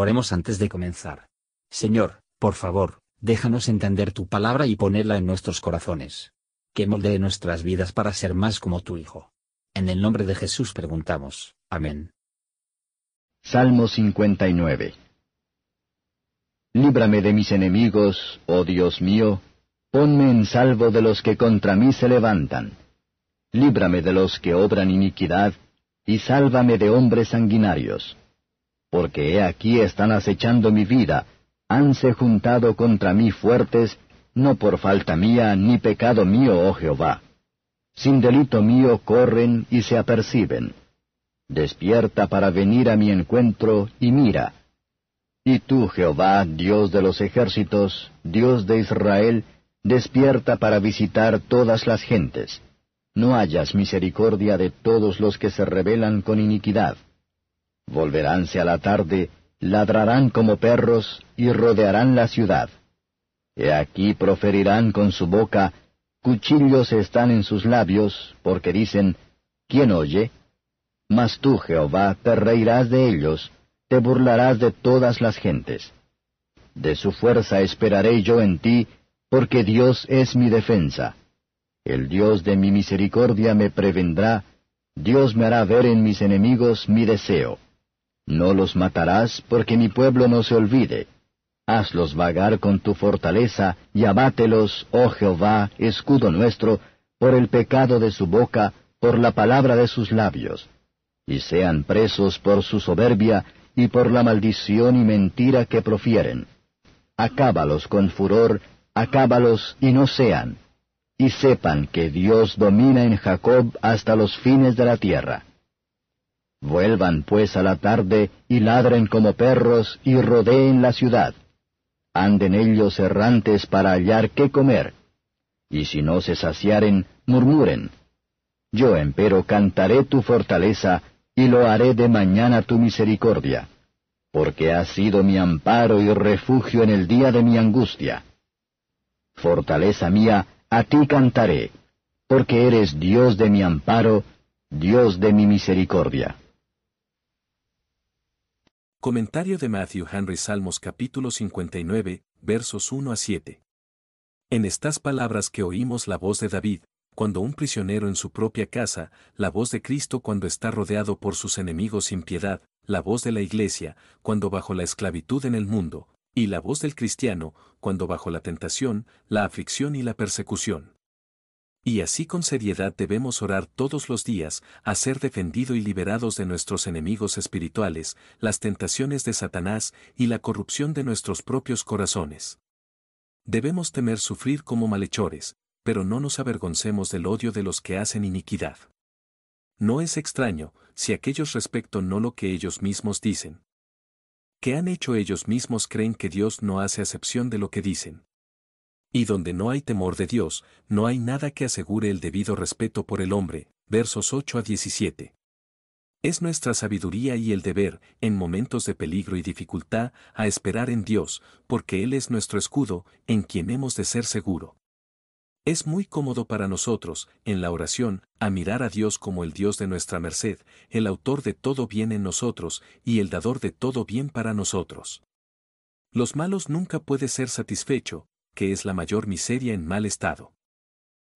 Oremos antes de comenzar. Señor, por favor, déjanos entender tu palabra y ponerla en nuestros corazones. Que moldee nuestras vidas para ser más como tu Hijo. En el nombre de Jesús preguntamos. Amén. Salmo 59 Líbrame de mis enemigos, oh Dios mío, ponme en salvo de los que contra mí se levantan. Líbrame de los que obran iniquidad, y sálvame de hombres sanguinarios. Porque he aquí están acechando mi vida, hanse juntado contra mí fuertes, no por falta mía ni pecado mío, oh Jehová. Sin delito mío corren y se aperciben. Despierta para venir a mi encuentro y mira. Y tú, Jehová, Dios de los ejércitos, Dios de Israel, despierta para visitar todas las gentes. No hayas misericordia de todos los que se rebelan con iniquidad. Volveránse a la tarde, ladrarán como perros y rodearán la ciudad. He aquí proferirán con su boca, cuchillos están en sus labios, porque dicen, ¿quién oye? Mas tú, Jehová, te reirás de ellos, te burlarás de todas las gentes. De su fuerza esperaré yo en ti, porque Dios es mi defensa. El Dios de mi misericordia me prevendrá, Dios me hará ver en mis enemigos mi deseo. No los matarás, porque mi pueblo no se olvide. Hazlos vagar con tu fortaleza, y abátelos, oh Jehová, escudo nuestro, por el pecado de su boca, por la palabra de sus labios. Y sean presos por su soberbia, y por la maldición y mentira que profieren. Acábalos con furor, acábalos y no sean. Y sepan que Dios domina en Jacob hasta los fines de la tierra. Vuelvan pues a la tarde y ladren como perros y rodeen la ciudad. Anden ellos errantes para hallar qué comer. Y si no se saciaren, murmuren. Yo empero cantaré tu fortaleza, y lo haré de mañana tu misericordia, porque has sido mi amparo y refugio en el día de mi angustia. Fortaleza mía, a ti cantaré, porque eres Dios de mi amparo, Dios de mi misericordia. Comentario de Matthew Henry Salmos capítulo 59, versos 1 a 7. En estas palabras que oímos la voz de David, cuando un prisionero en su propia casa, la voz de Cristo cuando está rodeado por sus enemigos sin piedad, la voz de la Iglesia, cuando bajo la esclavitud en el mundo, y la voz del cristiano, cuando bajo la tentación, la aflicción y la persecución. Y así con seriedad debemos orar todos los días, a ser defendido y liberados de nuestros enemigos espirituales, las tentaciones de Satanás y la corrupción de nuestros propios corazones. Debemos temer sufrir como malhechores, pero no nos avergoncemos del odio de los que hacen iniquidad. No es extraño, si aquellos respecto no lo que ellos mismos dicen. Que han hecho ellos mismos creen que Dios no hace acepción de lo que dicen. Y donde no hay temor de Dios, no hay nada que asegure el debido respeto por el hombre. Versos 8 a 17. Es nuestra sabiduría y el deber, en momentos de peligro y dificultad, a esperar en Dios, porque Él es nuestro escudo, en quien hemos de ser seguro. Es muy cómodo para nosotros, en la oración, a mirar a Dios como el Dios de nuestra merced, el autor de todo bien en nosotros, y el dador de todo bien para nosotros. Los malos nunca puede ser satisfecho, que es la mayor miseria en mal estado.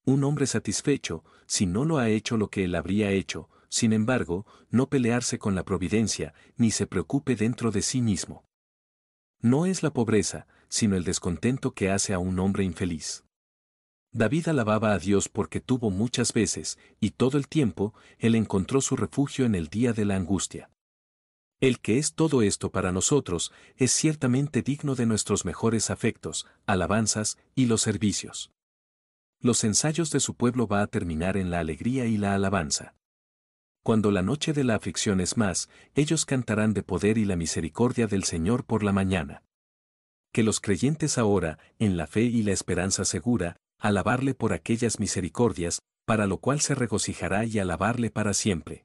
Un hombre satisfecho, si no lo ha hecho lo que él habría hecho, sin embargo, no pelearse con la providencia, ni se preocupe dentro de sí mismo. No es la pobreza, sino el descontento que hace a un hombre infeliz. David alababa a Dios porque tuvo muchas veces, y todo el tiempo, él encontró su refugio en el día de la angustia. El que es todo esto para nosotros es ciertamente digno de nuestros mejores afectos, alabanzas y los servicios. Los ensayos de su pueblo va a terminar en la alegría y la alabanza. Cuando la noche de la aflicción es más, ellos cantarán de poder y la misericordia del Señor por la mañana. Que los creyentes ahora, en la fe y la esperanza segura, alabarle por aquellas misericordias, para lo cual se regocijará y alabarle para siempre.